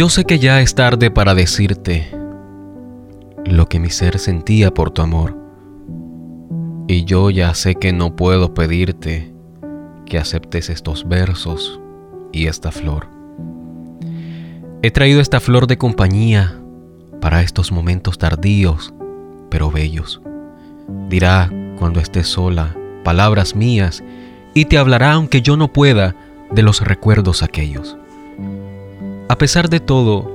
Yo sé que ya es tarde para decirte lo que mi ser sentía por tu amor. Y yo ya sé que no puedo pedirte que aceptes estos versos y esta flor. He traído esta flor de compañía para estos momentos tardíos, pero bellos. Dirá cuando estés sola palabras mías y te hablará aunque yo no pueda de los recuerdos aquellos. A pesar de todo,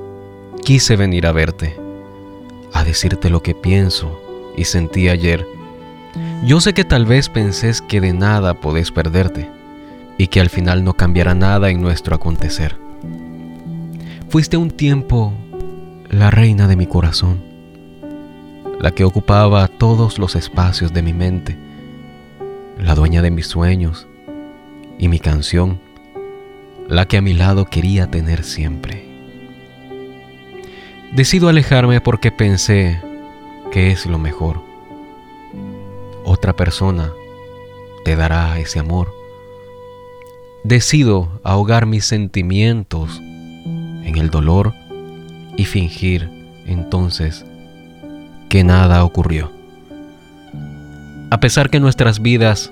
quise venir a verte, a decirte lo que pienso y sentí ayer. Yo sé que tal vez pensés que de nada podés perderte y que al final no cambiará nada en nuestro acontecer. Fuiste un tiempo la reina de mi corazón, la que ocupaba todos los espacios de mi mente, la dueña de mis sueños y mi canción, la que a mi lado quería tener siempre. Decido alejarme porque pensé que es lo mejor. Otra persona te dará ese amor. Decido ahogar mis sentimientos en el dolor y fingir entonces que nada ocurrió. A pesar que nuestras vidas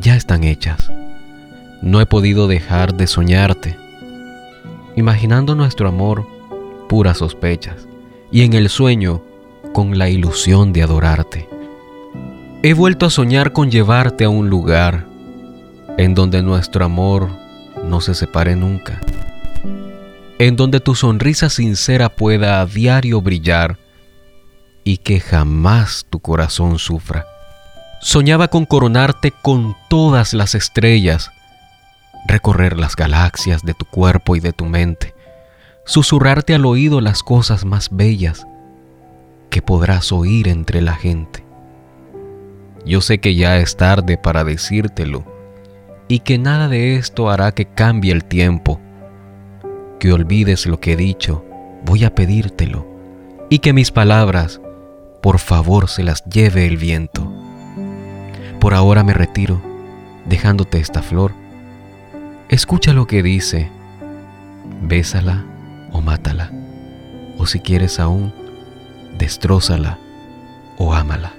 ya están hechas, no he podido dejar de soñarte, imaginando nuestro amor puras sospechas y en el sueño con la ilusión de adorarte. He vuelto a soñar con llevarte a un lugar en donde nuestro amor no se separe nunca en donde tu sonrisa sincera pueda a diario brillar y que jamás tu corazón sufra. Soñaba con coronarte con todas las estrellas, recorrer las galaxias de tu cuerpo y de tu mente, susurrarte al oído las cosas más bellas que podrás oír entre la gente. Yo sé que ya es tarde para decírtelo y que nada de esto hará que cambie el tiempo que olvides lo que he dicho, voy a pedírtelo, y que mis palabras, por favor, se las lleve el viento. Por ahora me retiro, dejándote esta flor. Escucha lo que dice, bésala o mátala, o si quieres aún, destrózala o ámala.